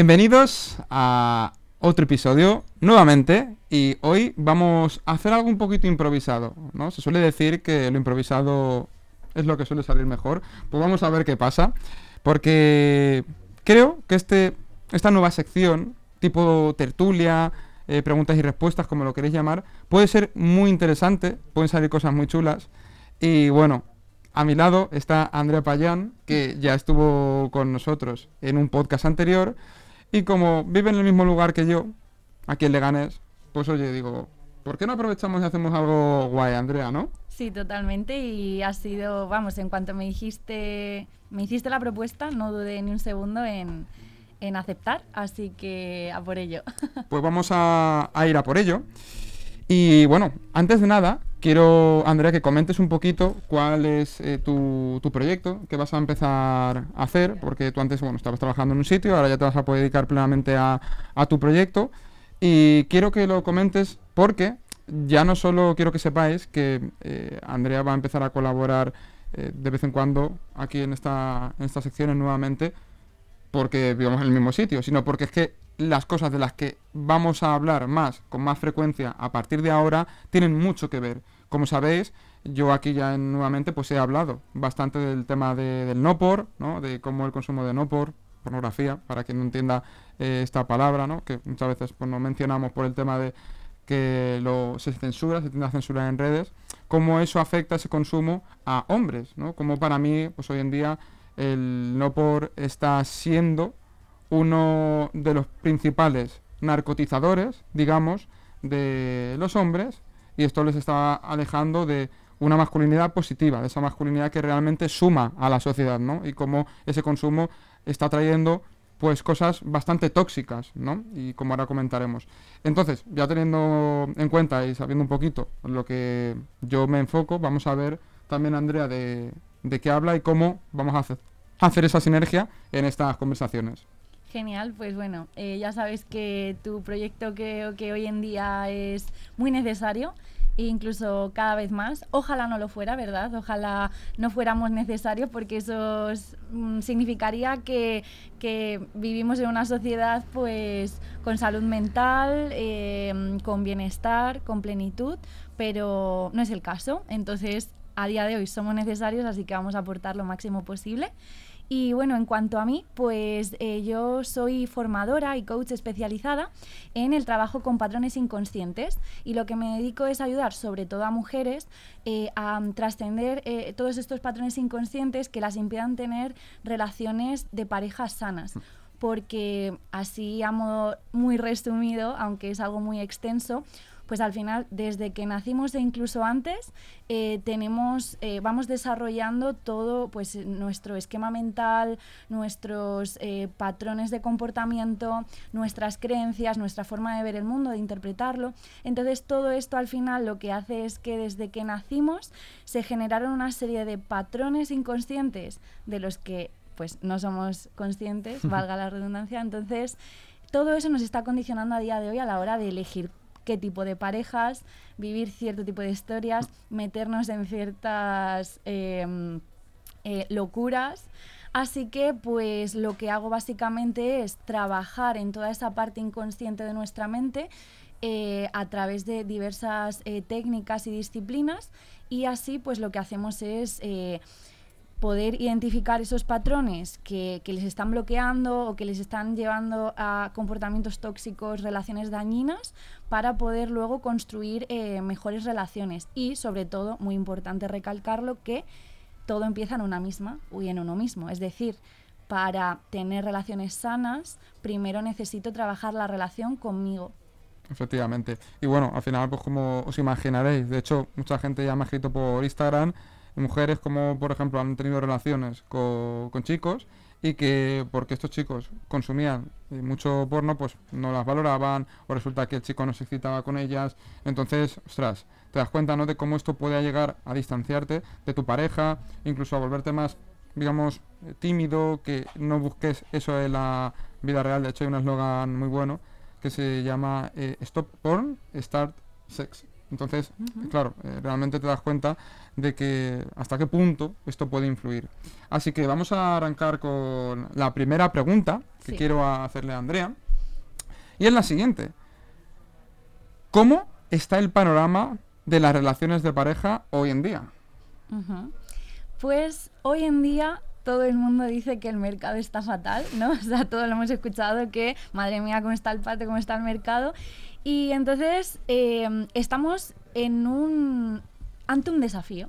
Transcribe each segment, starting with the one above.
Bienvenidos a otro episodio nuevamente y hoy vamos a hacer algo un poquito improvisado, ¿no? Se suele decir que lo improvisado es lo que suele salir mejor. Pues vamos a ver qué pasa, porque creo que este, esta nueva sección, tipo tertulia, eh, preguntas y respuestas, como lo queréis llamar, puede ser muy interesante, pueden salir cosas muy chulas. Y bueno, a mi lado está Andrea Payán, que ya estuvo con nosotros en un podcast anterior. Y como vive en el mismo lugar que yo, aquí en Leganés, pues oye, digo, ¿por qué no aprovechamos y hacemos algo guay, Andrea, no? Sí, totalmente. Y ha sido, vamos, en cuanto me dijiste, me hiciste la propuesta, no dudé ni un segundo en, en aceptar, así que a por ello. Pues vamos a, a ir a por ello. Y bueno, antes de nada, quiero, Andrea, que comentes un poquito cuál es eh, tu, tu, proyecto que vas a empezar a hacer, porque tú antes, bueno, estabas trabajando en un sitio, ahora ya te vas a poder dedicar plenamente a, a tu proyecto. Y quiero que lo comentes porque ya no solo quiero que sepáis que eh, Andrea va a empezar a colaborar eh, de vez en cuando aquí en esta, en estas secciones nuevamente, porque vivimos en el mismo sitio, sino porque es que las cosas de las que vamos a hablar más, con más frecuencia a partir de ahora, tienen mucho que ver. Como sabéis, yo aquí ya nuevamente pues he hablado bastante del tema de, del no por, ¿no? de cómo el consumo de no por, pornografía, para quien no entienda eh, esta palabra, ¿no? que muchas veces pues, no mencionamos por el tema de que lo, se censura, se tiende a censurar en redes, cómo eso afecta ese consumo a hombres, ¿no? Como para mí, pues hoy en día el no por está siendo uno de los principales narcotizadores, digamos, de los hombres y esto les está alejando de una masculinidad positiva, de esa masculinidad que realmente suma a la sociedad, ¿no? Y cómo ese consumo está trayendo pues cosas bastante tóxicas, ¿no? Y como ahora comentaremos. Entonces, ya teniendo en cuenta y sabiendo un poquito lo que yo me enfoco, vamos a ver también, Andrea, de, de qué habla y cómo vamos a hacer, hacer esa sinergia en estas conversaciones. Genial, pues bueno, eh, ya sabes que tu proyecto creo que hoy en día es muy necesario e incluso cada vez más. Ojalá no lo fuera, ¿verdad? Ojalá no fuéramos necesarios porque eso mm, significaría que, que, vivimos en una sociedad pues con salud mental, eh, con bienestar, con plenitud, pero no es el caso. Entonces, a día de hoy somos necesarios, así que vamos a aportar lo máximo posible. Y bueno, en cuanto a mí, pues eh, yo soy formadora y coach especializada en el trabajo con patrones inconscientes y lo que me dedico es ayudar sobre todo a mujeres eh, a trascender eh, todos estos patrones inconscientes que las impidan tener relaciones de parejas sanas. Porque así a modo muy resumido, aunque es algo muy extenso, pues al final desde que nacimos e incluso antes eh, tenemos, eh, vamos desarrollando todo pues nuestro esquema mental, nuestros eh, patrones de comportamiento, nuestras creencias, nuestra forma de ver el mundo, de interpretarlo. Entonces todo esto al final lo que hace es que desde que nacimos se generaron una serie de patrones inconscientes de los que pues no somos conscientes, valga la redundancia. Entonces, todo eso nos está condicionando a día de hoy a la hora de elegir qué tipo de parejas, vivir cierto tipo de historias, meternos en ciertas em, eh, locuras. Así que pues lo que hago básicamente es trabajar en toda esa parte inconsciente de nuestra mente eh, a través de diversas eh, técnicas y disciplinas y así pues lo que hacemos es poder identificar esos patrones que, les están bloqueando o que les están llevando a comportamientos tóxicos, relaciones dañinas, para poder luego construir eh, mejores relaciones. Y sobre todo, muy importante recalcarlo, que todo empieza en una misma y en uno mismo. Es decir, para tener relaciones sanas, primero necesito trabajar la relación conmigo. Efectivamente. Y bueno, al final, pues como os imaginaréis, de hecho, mucha gente ya me ha escrito por Instagram mujeres como por ejemplo han tenido relaciones con, chicos y que porque estos chicos consumían eh, mucho porno pues no las valoraban o resulta que el chico no se excitaba con ellas. Entonces ostras te das cuenta no de cómo esto puede llegar a distanciarte de tu pareja incluso a volverte más digamos tímido que no busques eso en la vida real. De hecho hay un eslogan muy bueno que se llama eh, stop porn start sex Entonces, claro, eh, realmente te das cuenta de que hasta qué punto esto puede influir. Así que vamos a arrancar con la primera pregunta que quiero hacerle a Andrea. Y es la siguiente. ¿Cómo está el panorama de las relaciones de pareja hoy en día? Pues hoy en día todo el mundo dice que el mercado está fatal, ¿no? O sea, todos lo hemos escuchado que, madre mía, cómo está el patio, cómo está el mercado. Y entonces em, estamos en un, ante un desafío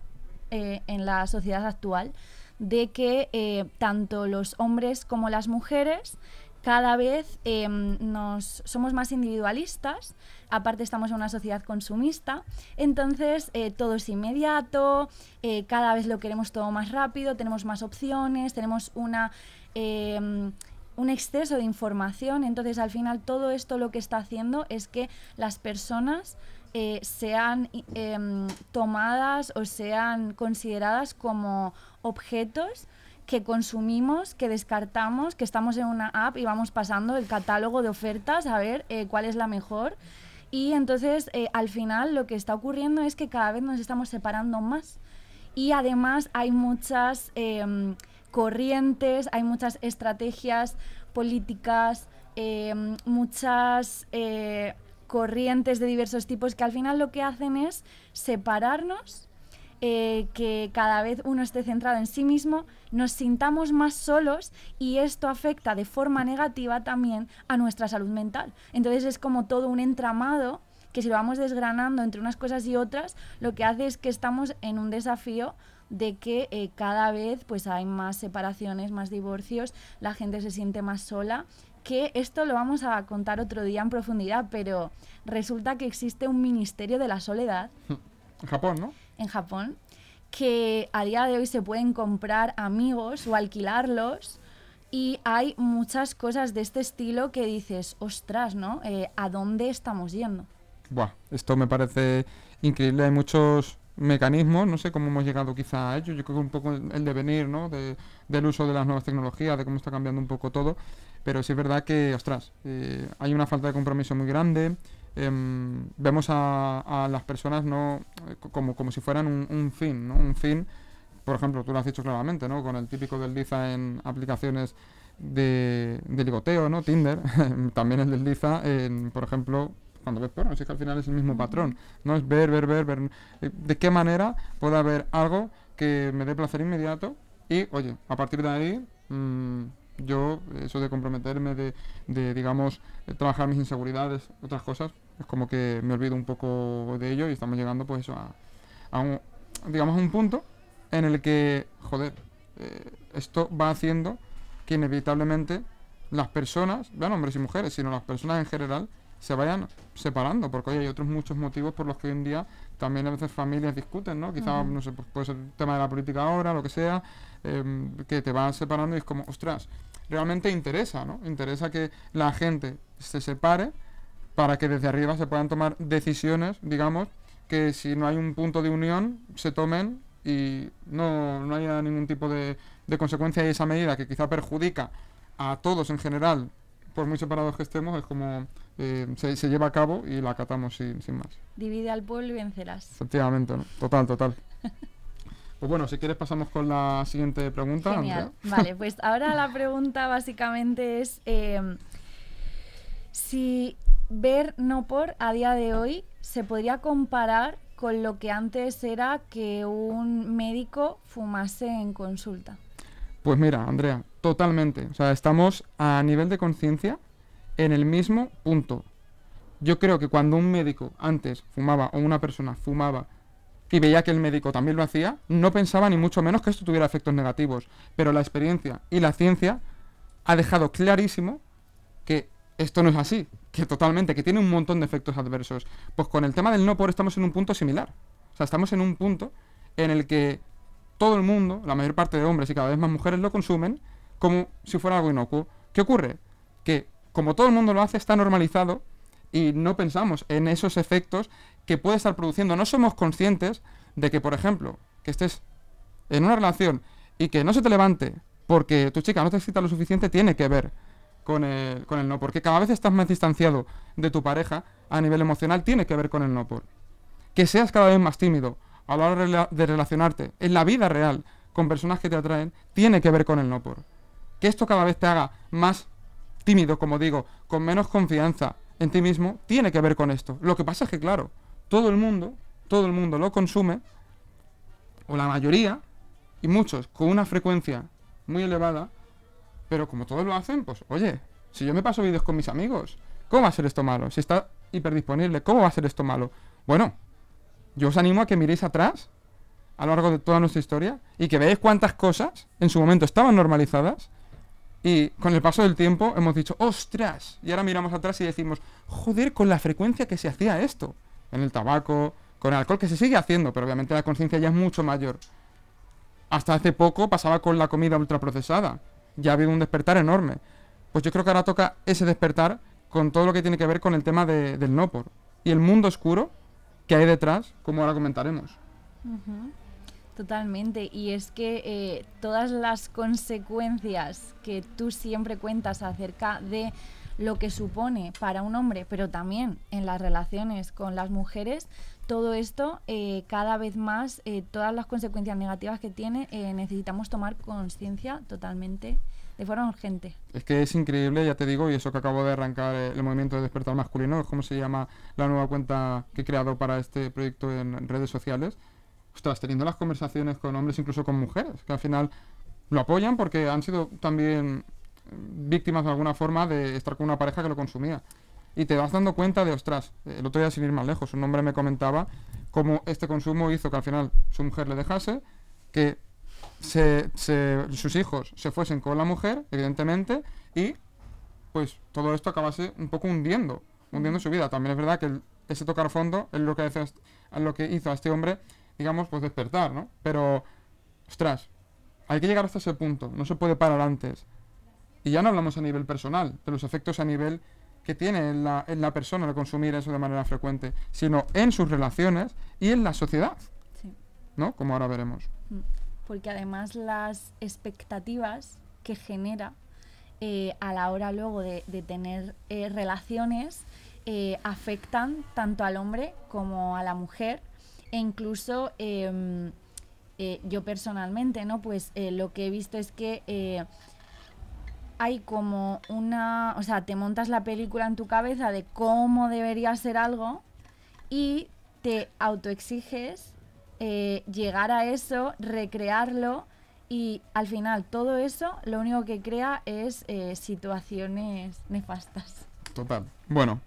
eh, en la sociedad actual de que eh, tanto los hombres como las mujeres cada vez em, nos somos más individualistas, aparte estamos en una sociedad consumista, entonces eh, todo es inmediato, cada vez lo queremos todo más rápido, tenemos más opciones, tenemos una, em, un exceso de información, entonces al final todo esto lo que está haciendo es que las personas eh, sean em, tomadas o sean consideradas como objetos que consumimos, que descartamos, que estamos en una app y vamos pasando el catálogo de ofertas a ver eh, cuál es la mejor. Y entonces eh, al final lo que está ocurriendo es que cada vez nos estamos separando más. Y además hay muchas em, corrientes, hay muchas estrategias políticas, em, muchas eh, corrientes de diversos tipos que al final lo que hacen es separarnos eh, que cada vez uno esté centrado en sí mismo, nos sintamos más solos y esto afecta de forma negativa también a nuestra salud mental. Entonces es como todo un entramado que si lo vamos desgranando entre unas cosas y otras, lo que hace es que estamos en un desafío de que eh, cada vez pues hay más separaciones, más divorcios, la gente se siente más sola que esto lo vamos a contar otro día en profundidad, pero resulta que existe un ministerio de la soledad. En Japón, ¿no? en Japón que a día de hoy se pueden comprar amigos o alquilarlos y hay muchas cosas de este estilo que dices, ostras, ¿no? Eh, ¿A dónde estamos yendo? Buah, esto me parece increíble. Hay muchos mecanismos, no sé cómo hemos llegado quizá a ello. Yo creo que un poco el devenir, ¿no? del uso de las nuevas tecnologías, de cómo está cambiando un poco todo. Pero sí es verdad que, ostras, eh, hay una falta de compromiso muy grande. Em, vemos a, las personas no como, como si fueran un, fin, ¿no? Un fin, por ejemplo, tú lo has dicho claramente, ¿no? Con el típico desliza en aplicaciones de, ligoteo, ¿no? Tinder, también el desliza en, por ejemplo, cuando ves porno, es que al final es el mismo patrón, ¿no? Es ver, ver, ver, ver. Eh, ¿De qué manera puede haber algo que me dé placer inmediato? Y, oye, a partir de ahí... Mmm, yo, eso de comprometerme, de, digamos, trabajar mis inseguridades, otras cosas, es como que me olvido un poco de ello y estamos llegando, pues, eso, a, un, digamos, a un punto en el que, joder, eh, esto va haciendo que inevitablemente las personas, no hombres y mujeres, sino las personas en general, se vayan separando, porque hay otros muchos motivos por los que hoy en día también a veces familias discuten, ¿no? Quizá, no sé, pues puede ser el tema de la política ahora, lo que sea, em, que te van separando y es como, ostras, realmente interesa, ¿no? Interesa que la gente se separe para que desde arriba se puedan tomar decisiones, digamos, que si no hay un punto de unión, se tomen y no, no haya ningún tipo de, de consecuencia y esa medida que quizá perjudica a todos en general por muy separados que estemos, es como eh, se, lleva a cabo y la acatamos sin, más. Divide al pueblo y vencerás. Efectivamente, total, total. Pues bueno, si quieres pasamos con la siguiente pregunta. Genial. Vale, pues ahora la pregunta básicamente es em, si ver no por a día de hoy se podría comparar con lo que antes era que un médico fumase en consulta. Pues mira, Andrea, totalmente. O sea, estamos a nivel de conciencia en el mismo punto. Yo creo que cuando un médico antes fumaba o una persona fumaba y veía que el médico también lo hacía, no pensaba ni mucho menos que esto tuviera efectos negativos. Pero la experiencia y la ciencia ha dejado clarísimo que esto no es así, que totalmente, que tiene un montón de efectos adversos. Pues con el tema del no por estamos en un punto similar. O sea, estamos en un punto en el que todo el mundo, la mayor parte de hombres y cada vez más mujeres lo consumen como si fuera algo inocuo. ¿Qué ocurre? Que como todo el mundo lo hace, está normalizado y no pensamos en esos efectos que puede estar produciendo. No somos conscientes de que, por ejemplo, que estés en una relación y que no se te levante porque tu chica no te excita lo suficiente, tiene que ver con el, con el no. Porque cada vez estás más distanciado de tu pareja a nivel emocional, tiene que ver con el no por. que seas cada vez más tímido a la hora de relacionarte en la vida real con personas que te atraen, tiene que ver con el no por. Que esto cada vez te haga más tímido, como digo, con menos confianza en ti mismo, tiene que ver con esto. Lo que pasa es que, claro, todo el mundo, todo el mundo lo consume, o la mayoría, y muchos, con una frecuencia muy elevada, pero como todos lo hacen, pues, oye, si yo me paso vídeos con mis amigos, ¿cómo va a ser esto malo? Si está hiperdisponible, ¿cómo va a ser esto malo? Bueno, yo os animo a que miréis atrás a lo largo de toda nuestra historia y que veáis cuántas cosas en su momento estaban normalizadas y con el paso del tiempo hemos dicho, ostras, y ahora miramos atrás y decimos, joder, con la frecuencia que se hacía esto, en el tabaco, con el alcohol, que se sigue haciendo, pero obviamente la conciencia ya es mucho mayor. Hasta hace poco pasaba con la comida ultraprocesada, ya ha habido un despertar enorme. Pues yo creo que ahora toca ese despertar con todo lo que tiene que ver con el tema del no por y el mundo oscuro que hay detrás, como ahora comentaremos. Totalmente, y es que eh, todas las consecuencias que tú siempre cuentas acerca de lo que supone para un hombre, pero también en las relaciones con las mujeres, todo esto, eh, cada vez más, eh, todas las consecuencias negativas que tiene, necesitamos tomar conciencia totalmente de forma urgente. Es que es increíble, ya te digo, y eso que acabo de arrancar el movimiento de despertar masculino, como se llama la nueva cuenta que he creado para este proyecto en redes sociales ostras, teniendo las conversaciones con hombres, incluso con mujeres, que al final lo apoyan porque han sido también víctimas de alguna forma de estar con una pareja que lo consumía. Y te vas dando cuenta de, ostras, el otro día sin ir más lejos, un hombre me comentaba cómo este consumo hizo que al final su mujer le dejase, que sus hijos se fuesen con la mujer, evidentemente, y pues todo esto acabase un poco hundiendo, hundiendo su vida. También es verdad que ese tocar fondo es lo que, es lo que hizo a este hombre digamos, pues despertar, ¿no? Pero, ostras, hay que llegar hasta ese punto, no se puede parar antes. Y ya no hablamos a nivel personal, de los efectos a nivel que tiene en la, en la persona de consumir eso de manera frecuente, sino en sus relaciones y en la sociedad, sí. ¿no? Como ahora veremos. Mm. Porque además las expectativas que genera eh, a la hora luego de, tener eh, relaciones eh, afectan tanto al hombre como a la mujer e incluso em, eh, yo personalmente, ¿no? Pues eh, lo que he visto es que eh, hay como una, o sea, te montas la película en tu cabeza de cómo debería ser algo y te autoexiges llegar a eso, recrearlo y al final todo eso lo único que crea es situaciones nefastas. Total. Bueno,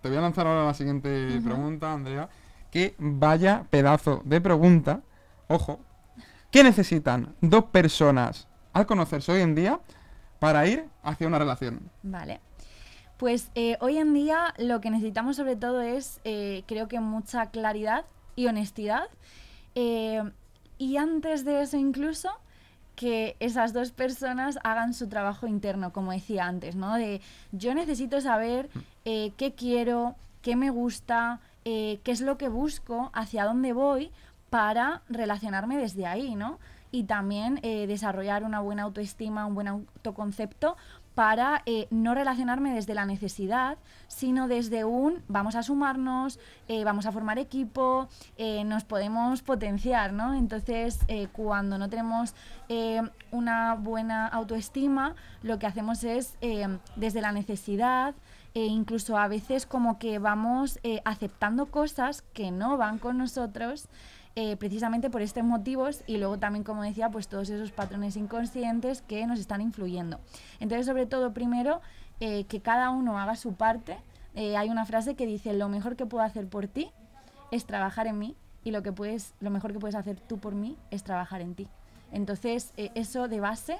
te voy a lanzar ahora la siguiente pregunta, Andrea que vaya pedazo de pregunta. Ojo, ¿qué necesitan dos personas al conocerse hoy en día para ir hacia una relación? Vale. Pues eh, hoy en día lo que necesitamos sobre todo es, eh, creo que mucha claridad y honestidad. Eh, y antes de eso incluso, que esas dos personas hagan su trabajo interno, como decía antes, ¿no? De yo necesito saber mm. qué quiero, qué me gusta, eh, qué es lo que busco, hacia dónde voy para relacionarme desde ahí, ¿no? Y también eh, desarrollar una buena autoestima, un buen autoconcepto para eh, no relacionarme desde la necesidad, sino desde un vamos a sumarnos, vamos a formar equipo, nos podemos potenciar, ¿no? Entonces, cuando no tenemos una buena autoestima, lo que hacemos es desde la necesidad, e incluso a veces como que vamos eh, aceptando cosas que no van con nosotros eh, precisamente por estos motivos y luego también, como decía, pues todos esos patrones inconscientes que nos están influyendo. Entonces, sobre todo, primero, eh, que cada uno haga su parte. hay una frase que dice, lo mejor que puedo hacer por ti es trabajar en mí y lo, que puedes, lo mejor que puedes hacer tú por mí es trabajar en ti. Entonces, eso de base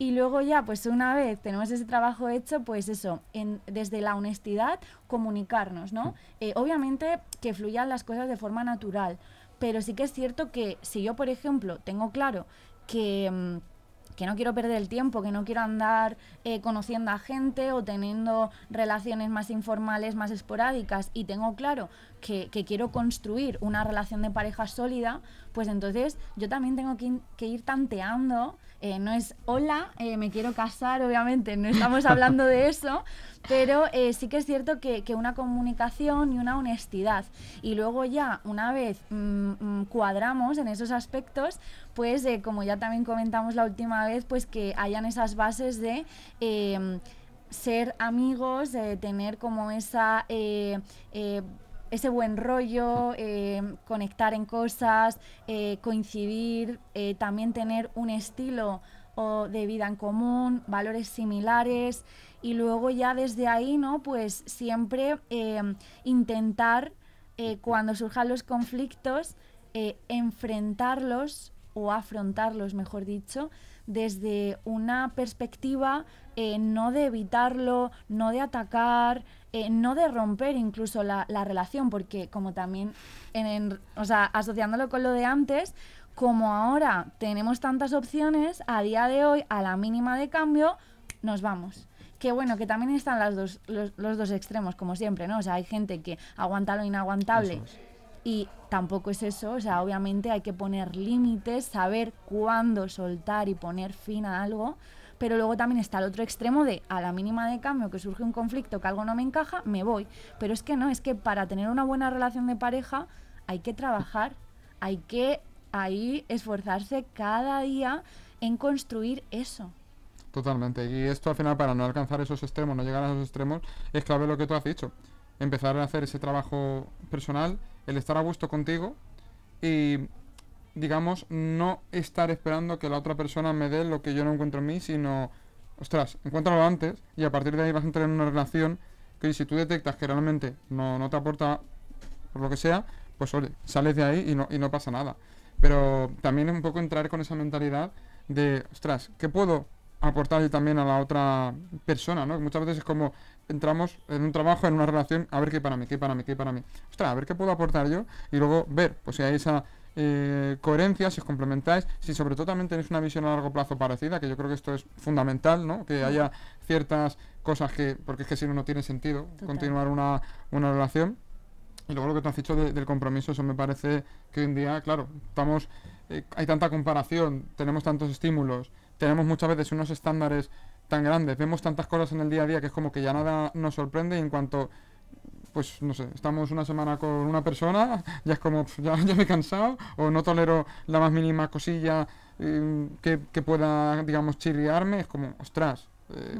y luego ya, pues una vez tenemos ese trabajo hecho, pues eso, en, desde la honestidad, comunicarnos, ¿no? Eh, obviamente que fluyan las cosas de forma natural, pero sí que es cierto que si yo, por ejemplo, tengo claro que... Mm, que no quiero perder el tiempo, que no quiero andar eh, conociendo a gente o teniendo relaciones más informales, más esporádicas y tengo claro que, quiero construir una relación de pareja sólida, pues entonces yo también tengo que, ir tanteando. Eh, no es hola, eh, me quiero casar, obviamente, no estamos hablando de eso, pero eh, sí que es cierto que, una comunicación y una honestidad. Y luego ya, una vez mm, mm, cuadramos en esos aspectos, pues como ya también comentamos la última vez, pues que hayan esas bases de em, ser amigos, de tener como esa ese buen rollo, eh, conectar en cosas, eh, coincidir, eh, también tener un estilo de vida en común, valores similares y luego ya desde ahí, ¿no? Pues siempre intentar cuando surjan los conflictos enfrentarlos o afrontarlos, mejor dicho, desde una perspectiva no de evitarlo, no de atacar, eh, no de romper incluso la, relación, porque como también, en, o sea, asociándolo con lo de antes, como ahora tenemos tantas opciones, a día de hoy, a la mínima de cambio, nos vamos. Que bueno, que también están las dos, los, dos extremos, como siempre, ¿no? O sea, hay gente que aguanta lo inaguantable. Y tampoco es eso, o sea, obviamente hay que poner límites, saber cuándo soltar y poner fin a algo, pero luego también está el otro extremo de a la mínima de cambio que surge un conflicto, que algo no me encaja, me voy. Pero es que no, es que para tener una buena relación de pareja hay que trabajar, hay que ahí esforzarse cada día en construir eso. Totalmente. Y esto al final para no alcanzar esos extremos, no llegar a esos extremos, es clave lo que tú has dicho. Empezar a hacer ese trabajo personal, el estar a gusto contigo y digamos, no estar esperando que la otra persona me dé lo que yo no encuentro en mí, sino, ostras, encuéntralo antes y a partir de ahí vas a entrar en una relación que si tú detectas que realmente no, no te aporta por lo que sea, pues oye, sales de ahí y no, y no pasa nada. Pero también un poco entrar con esa mentalidad de, ostras, ¿qué puedo aportar también a la otra persona? ¿no? Muchas veces es como entramos en un trabajo, en una relación, a ver qué para mí, qué para mí, qué para mí. Ostras, a ver qué puedo aportar yo y luego ver, pues si hay esa eh, coherencia, si os complementáis, si sobre todo también tenéis una visión a largo plazo parecida, que yo creo que esto es fundamental, ¿no? Que haya ciertas cosas que, porque es que si no, no tiene sentido continuar una, una relación. Y luego lo que tú has dicho del compromiso, eso me parece que hoy en día, claro, estamos, eh, hay tanta comparación, tenemos tantos estímulos, tenemos muchas veces unos estándares tan grandes, vemos tantas cosas en el día a día que es como que ya nada nos sorprende y en cuanto pues no sé, estamos una semana con una persona, ya es como, ya, ya me he cansado, o no tolero la más mínima cosilla eh, que, pueda, digamos, chirriarme, es como, ostras, eh,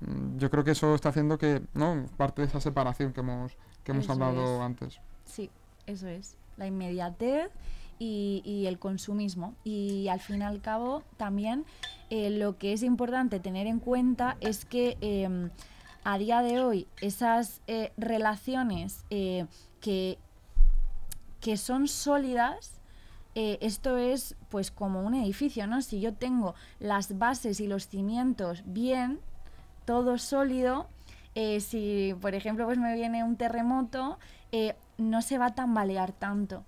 mm. yo creo que eso está haciendo que, ¿no? Parte de esa separación que hemos, que hemos hablado antes. Sí, eso es, la inmediatez y, el consumismo. Y al fin y al cabo, también eh, lo que es importante tener en cuenta es que em, a día de hoy esas eh, relaciones eh, que, que son sólidas, esto es pues como un edificio, ¿no? Si yo tengo las bases y los cimientos bien, todo sólido, si por ejemplo pues me viene un terremoto, no se va a tambalear tanto.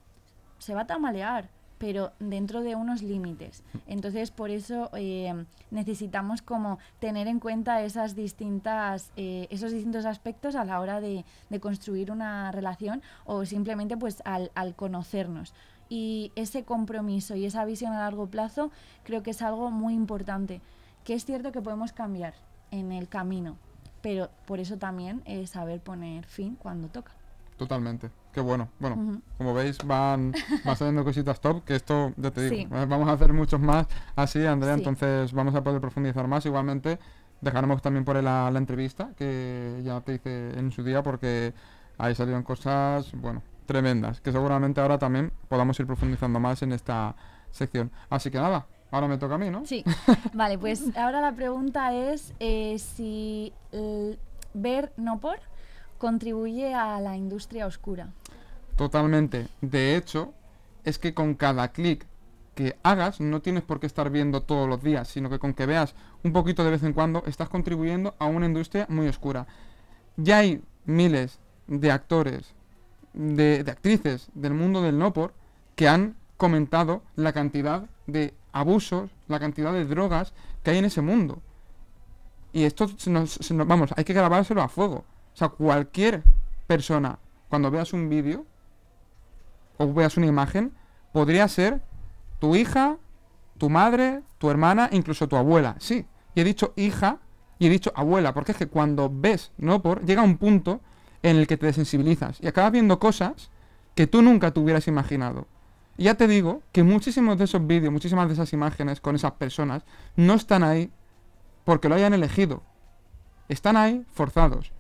Se va a tambalear, pero dentro de unos límites. Entonces, por eso eh, necesitamos como tener en cuenta esas distintas, eh, esos distintos aspectos a la hora de, construir una relación o simplemente pues al, al, conocernos. Y ese compromiso y esa visión a largo plazo creo que es algo muy importante, que es cierto que podemos cambiar en el camino, pero por eso también es saber poner fin cuando toca. Totalmente. Qué bueno. Bueno, como veis, van, van saliendo cositas top, que esto, ya te digo, eh, vamos a hacer muchos más así, Andrea, entonces vamos a poder profundizar más. Igualmente, dejaremos también por ahí la, entrevista, que ya te hice en su día, porque ahí salieron cosas, bueno, tremendas, que seguramente ahora también podamos ir profundizando más en esta sección. Así que nada, ahora me toca a mí, ¿no? Sí. vale, pues ahora la pregunta es eh, si ver, no por contribuye a la industria oscura. Totalmente. De hecho, es que con cada clic que hagas no tienes por qué estar viendo todos los días, sino que con que veas un poquito de vez en cuando estás contribuyendo a una industria muy oscura. Ya hay miles de actores, de, actrices del mundo del no por que han comentado la cantidad de abusos la cantidad de drogas que hay en ese mundo. Y esto, vamos, hay que grabárselo a fuego. O sea, cualquier persona, cuando veas un vídeo o veas una imagen, podría ser tu hija, tu madre, tu hermana, incluso tu abuela. Sí, y he dicho hija y he dicho abuela, porque es que cuando ves, ¿no? Por, llega un punto en el que te desensibilizas y acabas viendo cosas que tú nunca te hubieras imaginado. Y ya te digo que muchísimos de esos vídeos, muchísimas de esas imágenes con esas personas no están ahí porque lo hayan elegido. Están ahí forzados.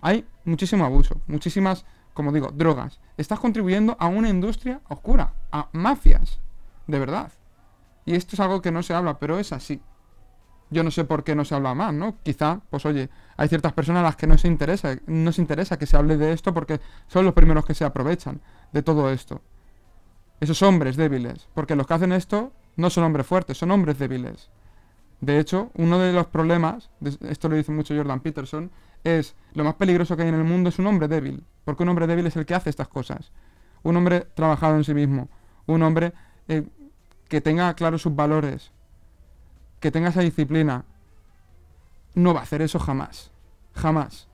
Hay muchísimo abuso, muchísimas, como digo, drogas. Estás contribuyendo a una industria oscura, a mafias, de verdad. Y esto es algo que no se habla, pero es así. Yo no sé por qué no se habla más, ¿no? Quizá, pues oye, hay ciertas personas a las que no se interesa, no se interesa que se hable de esto porque son los primeros que se aprovechan de todo esto. Esos hombres débiles, porque los que hacen esto no son hombres fuertes, son hombres débiles. De hecho, uno de los problemas, esto lo dice mucho Jordan Peterson, es lo más peligroso que hay en el mundo es un hombre débil, porque un hombre débil es el que hace estas cosas. Un hombre trabajado en sí mismo, un hombre eh, que tenga claros sus valores, que tenga esa disciplina, no va a hacer eso jamás. Jamás.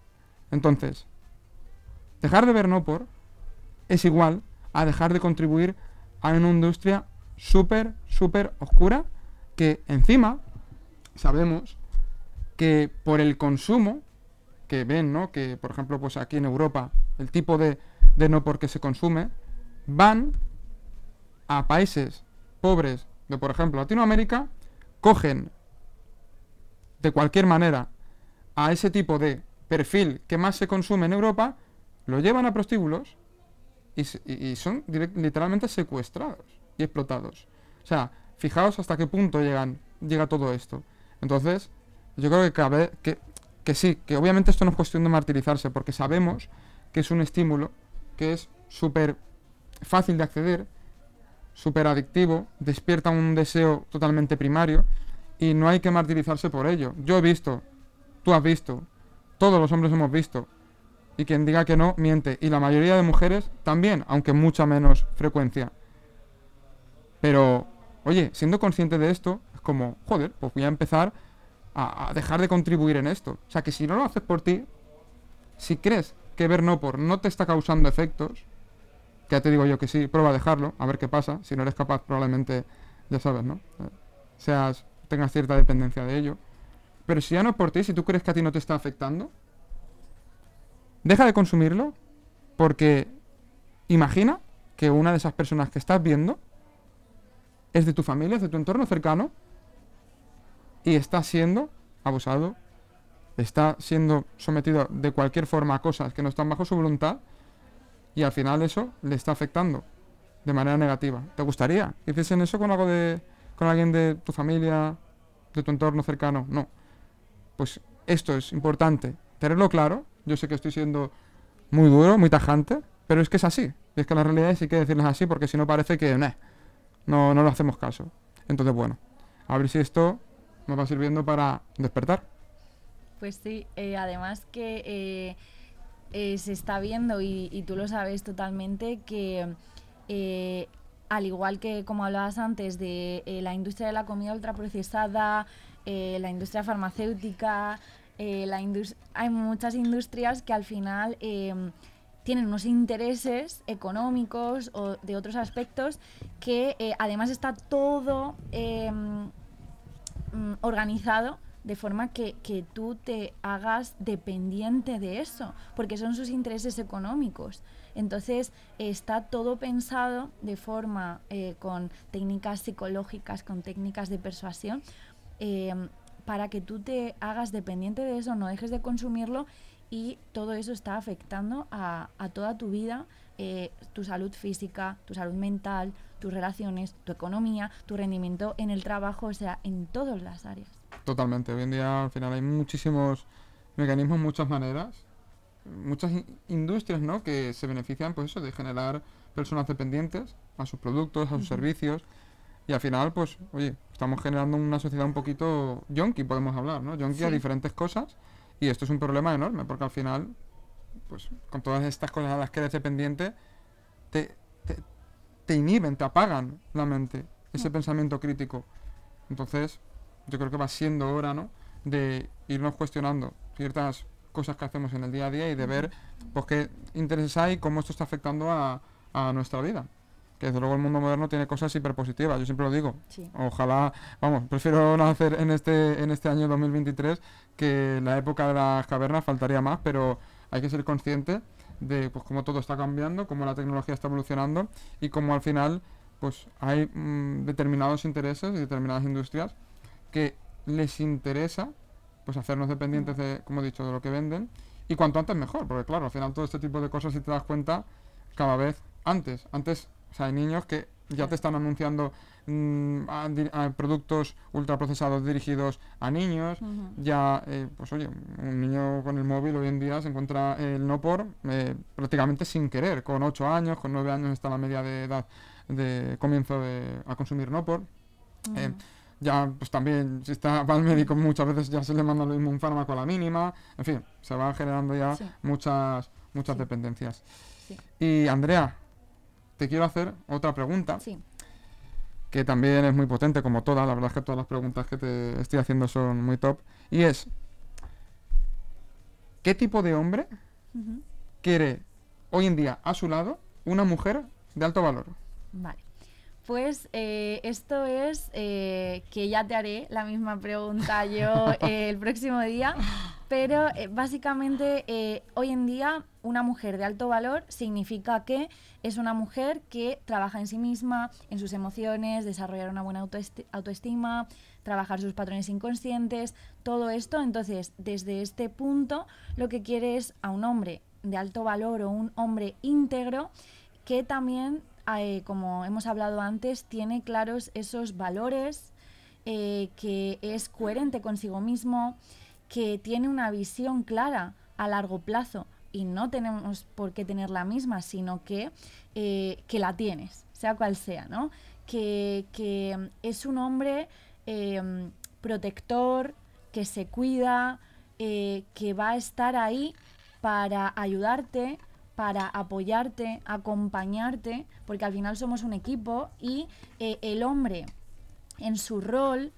Entonces, dejar de ver no por es igual a dejar de contribuir a una industria súper, súper oscura que encima sabemos que por el consumo que ven, ¿no? Que por ejemplo, pues aquí en Europa, el tipo de, de no por que se consume, van a países pobres de, por ejemplo, Latinoamérica cogen de cualquier manera a ese tipo de perfil que más se consume en Europa, lo llevan a prostíbulos y, son literalmente secuestrados y explotados. O sea, fijaos hasta qué punto llegan, llega todo esto. Entonces, yo creo que, cabe, que, que sí, que obviamente esto no es cuestión de martirizarse, porque sabemos que es un estímulo que es súper fácil de acceder súper adictivo, despierta un deseo totalmente primario y no hay que martirizarse por ello. Yo he visto, tú has visto, todos los hombres hemos visto. Y quien diga que no, miente. Y la mayoría de mujeres también, aunque mucha menos frecuencia. Pero, oye, siendo consciente de esto, es como, joder, pues voy a empezar a, dejar de contribuir en esto. O sea, que si no lo haces por ti, si crees que ver no por no te está causando efectos, ya te digo yo que sí, prueba a dejarlo, a ver qué pasa. Si no eres capaz, probablemente, ya sabes, ¿no? Eh, seas, tengas cierta dependencia de ello. Pero si ya no es por ti, si tú crees que a ti no te está afectando, deja de consumirlo porque imagina que una de esas personas que estás viendo es de tu familia, es de tu entorno cercano y está siendo abusado, está siendo sometido de cualquier forma a cosas que no están bajo su voluntad y al final eso le está afectando de manera negativa. ¿Te gustaría que hiciesen eso con algo de con alguien de tu familia, de tu entorno cercano? No. Pues esto es importante, tenerlo claro. Yo sé que estoy siendo muy duro, muy tajante, pero es que es así. Y es que la realidad es que hay que decirles así porque si no parece que no, no lo hacemos caso. Entonces, bueno, a ver si esto nos va sirviendo para despertar. Pues sí, eh, además que eh, eh, se está viendo, y, tú lo sabes totalmente, que al igual que como hablabas antes de la industria de la comida ultraprocesada, la industria farmacéutica, la hay muchas industrias que al final tienen unos intereses económicos o de otros aspectos que además está todo mm, organizado de forma que, que, tú te hagas dependiente de eso, porque son sus intereses económicos. Entonces está todo pensado de forma eh, con técnicas psicológicas, con técnicas de persuasión, em, para que tú te hagas dependiente de eso, no dejes de consumirlo y todo eso está afectando a, a toda tu vida, eh, tu salud física, tu salud mental, tus relaciones, tu economía, tu rendimiento en el trabajo, o sea, en todas las áreas. Totalmente. Hoy en día al final hay muchísimos mecanismos, muchas maneras, muchas industrias, ¿no? Que se benefician, pues eso, de generar personas dependientes a sus productos, a sus servicios. Y al final, pues, oye, estamos generando una sociedad un poquito yonky, podemos hablar, ¿no? Yonky a diferentes cosas. Y esto es un problema enorme, porque al final, pues, con todas estas cosas a las que eres dependiente, te, te, te inhiben, te apagan la mente, ese pensamiento crítico. Entonces, yo creo que va siendo hora, ¿no? De irnos cuestionando ciertas cosas que hacemos en el día a día y de ver pues qué intereses hay y cómo esto está afectando a, a nuestra vida que desde luego el mundo moderno tiene cosas hiperpositivas, yo siempre lo digo. Ojalá, vamos, prefiero nacer en este, en este año 2023 que la época de las cavernas faltaría más, pero hay que ser consciente de pues cómo todo está cambiando, cómo la tecnología está evolucionando y cómo al final pues hay mm, determinados intereses y determinadas industrias que les interesa pues hacernos dependientes de, como he dicho, de lo que venden y cuanto antes mejor, porque claro, al final todo este tipo de cosas si te das cuenta cada vez antes, antes, o sea, hay niños que ya te están anunciando mm, a, productos ultraprocesados dirigidos a niños. Ya, eh, pues oye, un niño con el móvil hoy en día se encuentra el no por eh, prácticamente sin querer. Con 8 años, con 9 años está la media de edad de comienzo de, a consumir no por. Eh, ya, pues también, si está va al médico, muchas veces ya se le manda un fármaco a la mínima. En fin, se van generando ya muchas, muchas dependencias. Y Andrea, te quiero hacer otra pregunta. Sí que también es muy potente como todas, la verdad es que todas las preguntas que te estoy haciendo son muy top, y es, ¿qué tipo de hombre quiere hoy en día a su lado una mujer de alto valor? Vale. Pues eh, esto es eh, que ya te haré la misma pregunta yo el próximo día, pero eh, básicamente hoy en día una mujer de alto valor significa que es una mujer que trabaja en sí misma, en sus emociones, desarrollar una buena autoestima, trabajar sus patrones inconscientes, todo esto. Entonces, desde este punto, lo que quiere es a un hombre de alto valor o un hombre íntegro que también, eh, como hemos hablado antes, tiene claros esos valores, eh, que es coherente consigo mismo, que tiene una visión clara a largo plazo y no tenemos por qué tener la misma, sino que, eh, que la tienes, sea cual sea, ¿no? Que, es un hombre protector, que se cuida, que va a estar ahí para ayudarte, para apoyarte, acompañarte, porque al final somos un equipo y eh, el hombre en su rol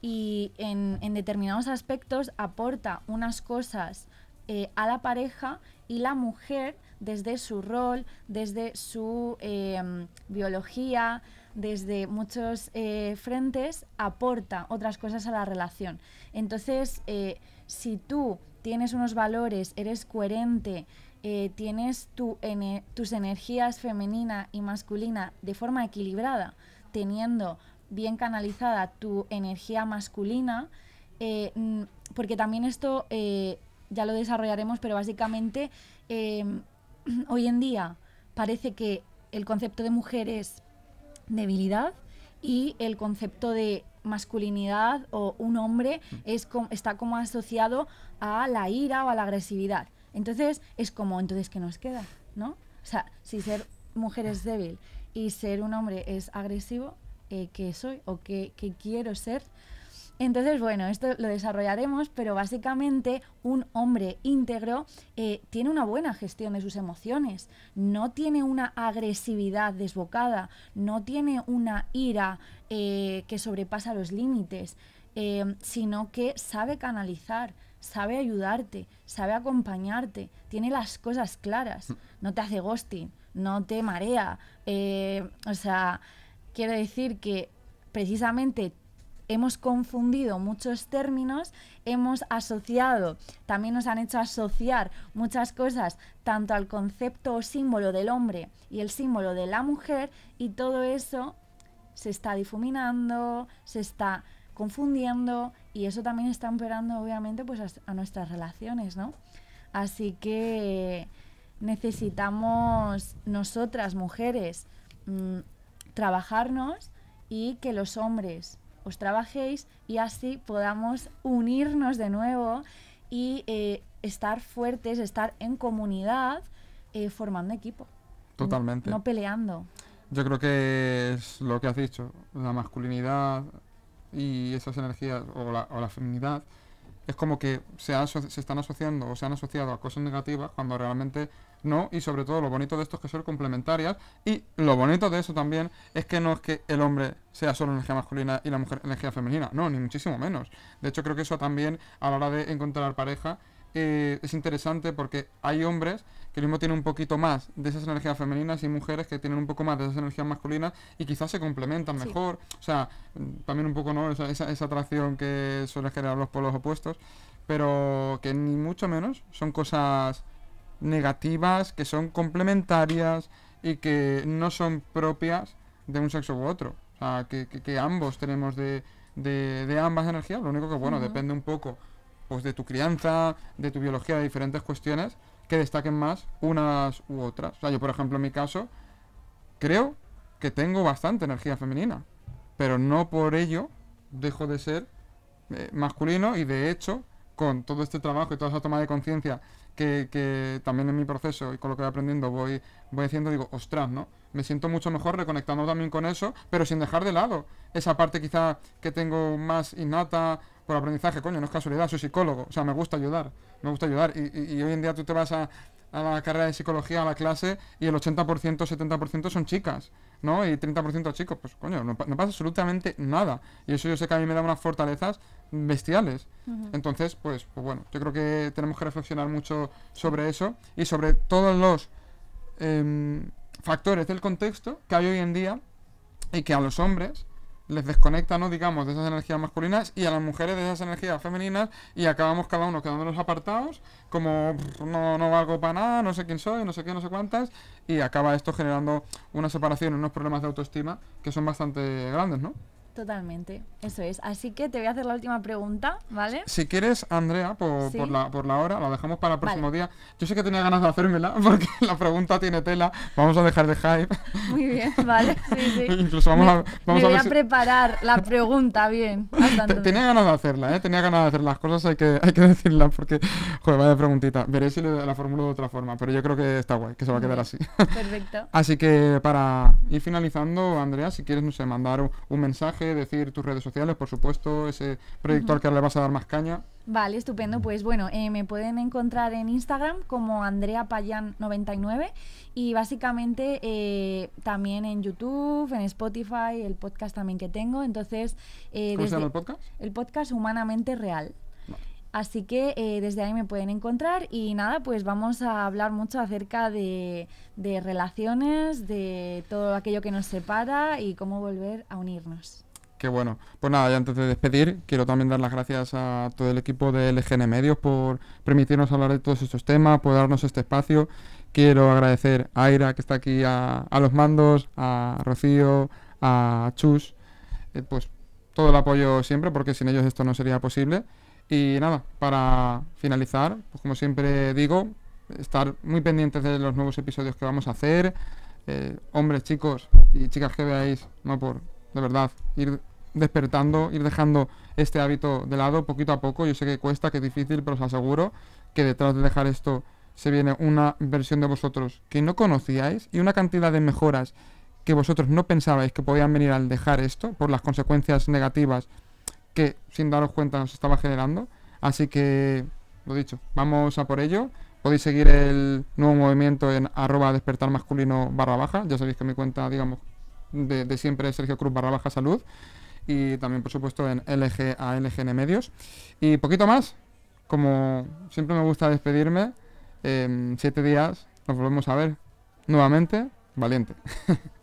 y en, determinados aspectos aporta unas cosas eh, a la pareja y la mujer desde su rol, desde su em, biología, desde muchos eh, frentes, aporta otras cosas a la relación. Entonces, si tú tienes unos valores, eres coherente, tienes tu, tus energías femenina y masculina de forma equilibrada, teniendo bien canalizada tu energía masculina, mm, porque también esto ya lo desarrollaremos, pero básicamente hoy en día parece que el concepto de mujer es debilidad y el concepto de masculinidad o un hombre es está como asociado a la ira o a la agresividad. Entonces es como, entonces, ¿qué nos queda? ¿No? O sea, si ser mujer es débil y ser un hombre es agresivo, eh, ¿qué soy o qué, quiero ser? Entonces, bueno, esto lo desarrollaremos, pero básicamente un hombre íntegro eh, tiene una buena gestión de sus emociones, no tiene una agresividad desbocada, no tiene una ira eh, que sobrepasa los límites, sino que sabe canalizar, sabe ayudarte, sabe acompañarte, tiene las cosas claras, mm. no te hace ghosting, no te marea. o sea, quiero decir que precisamente hemos confundido muchos términos, hemos asociado, también nos han hecho asociar muchas cosas tanto al concepto o símbolo del hombre y el símbolo de la mujer y todo eso se está difuminando, se está confundiendo y eso también está empeorando obviamente pues a, nuestras relaciones, ¿no? Así que necesitamos nosotras mujeres mm, trabajarnos y que los hombres os trabajéis y así podamos unirnos de nuevo y eh, estar fuertes, estar en comunidad, eh, formando equipo. Totalmente. No, peleando. Yo creo que es lo que has dicho, la masculinidad y esas energías, o la, o la feminidad, es como que se, se están asociando o se han asociado a cosas negativas cuando realmente ¿no? Y sobre todo lo bonito de esto es que son complementarias y lo bonito de eso también es que no es que el hombre sea solo energía masculina y la mujer energía femenina, no, ni muchísimo menos. De hecho creo que eso también a la hora de encontrar pareja eh, es interesante porque hay hombres que mismo tienen un poquito más de esas energías femeninas y mujeres que tienen un poco más de esas energías masculinas y quizás se complementan mejor. O sea, también un poco, ¿no? Esa, esa, esa atracción que suele generar los polos opuestos, pero que ni mucho menos son cosas negativas, que son complementarias y que no son propias de un sexo u otro. O sea, que, que, ambos tenemos de, de, de, ambas energías. Lo único que, bueno, depende un poco pues de tu crianza, de tu biología, de diferentes cuestiones que destaquen más unas u otras. O sea, yo, por ejemplo, en mi caso, creo que tengo bastante energía femenina, pero no por ello dejo de ser eh, masculino y de hecho, con todo este trabajo y toda esa toma de conciencia que, también en mi proceso y con lo que voy aprendiendo voy, voy haciendo, digo, ostras, ¿no? Me siento mucho mejor reconectando también con eso, pero sin dejar de lado esa parte quizá que tengo más innata por aprendizaje, coño, no es casualidad, soy psicólogo, o sea, me gusta ayudar, me gusta ayudar. Y, hoy en día tú te vas a, a, la carrera de psicología, a la clase, y el 80%, 70% son chicas, ¿no? Y 30% chicos, pues coño, no, pasa absolutamente nada. Y eso yo sé que a mí me da unas fortalezas bestiales. Entonces, pues, pues bueno, yo creo que tenemos que reflexionar mucho sobre eso y sobre todos los em, factores del contexto que hay hoy en día y que a los hombres les desconecta, ¿no? Digamos, de esas energías masculinas y a las mujeres de esas energías femeninas y acabamos cada uno quedándonos apartados, como no, no valgo para nada, no sé quién soy, no sé qué, no sé cuántas, y acaba esto generando una separación, unos problemas de autoestima que son bastante grandes, ¿no? Totalmente, eso es. Así que te voy a hacer la última pregunta, ¿vale? Si quieres, Andrea, por, la, por la hora, la dejamos para el próximo día. Yo sé que tenía ganas de hacérmela porque la pregunta tiene tela. Vamos a dejar de hype. Muy bien, vale. Sí, sí. Incluso vamos a, vamos me voy a, preparar la pregunta bien. Tenía ganas de hacerla, ¿eh? Tenía ganas de hacer las cosas, hay que, hay que decirlas porque, joder, vaya preguntita. Veré si le, la formulo de otra forma, pero yo creo que está guay, que se va a quedar así. Perfecto. así que para ir finalizando, Andrea, si quieres, no sé, mandar un mensaje decir tus redes sociales, por supuesto, ese proyecto al que le vas a dar más caña. Vale, estupendo. Pues bueno, eh, me pueden encontrar en Instagram como Andrea Payan99 y básicamente eh, también en YouTube, en Spotify, el podcast también que tengo. Entonces, eh, ¿cómo se llama el podcast? El podcast Humanamente Real. Así que eh, desde ahí me pueden encontrar y nada, pues vamos a hablar mucho acerca de, de relaciones, de todo aquello que nos separa y cómo volver a unirnos. Qué bueno. Pues nada, ya antes de despedir, quiero también dar las gracias a todo el equipo de LGN Medios por permitirnos hablar de todos estos temas, por darnos este espacio. Quiero agradecer a Aira, que está aquí a, los mandos, a Rocío, a Chus, eh, pues todo el apoyo siempre, porque sin ellos esto no sería posible. Y nada, para finalizar, pues como siempre digo, estar muy pendientes de los nuevos episodios que vamos a hacer. Eh, hombres, chicos y chicas que veáis, no por de verdad, ir despertando, ir dejando este hábito de lado poquito a poco. Yo sé que cuesta, que es difícil, pero os aseguro que detrás de dejar esto se viene una versión de vosotros que no conocíais y una cantidad de mejoras que vosotros no pensabais que podían venir al dejar esto por las consecuencias negativas que sin daros cuenta nos estaba generando. Así que, lo dicho, vamos a por ello. Podéis seguir el nuevo movimiento en arroba despertar masculino barra baja. Ya sabéis que mi cuenta, digamos, de, siempre Sergio Cruz barra baja salud y también por supuesto en LG a LGN Medios. Y poquito más, como siempre me gusta despedirme, en siete días nos volvemos a ver nuevamente, valiente.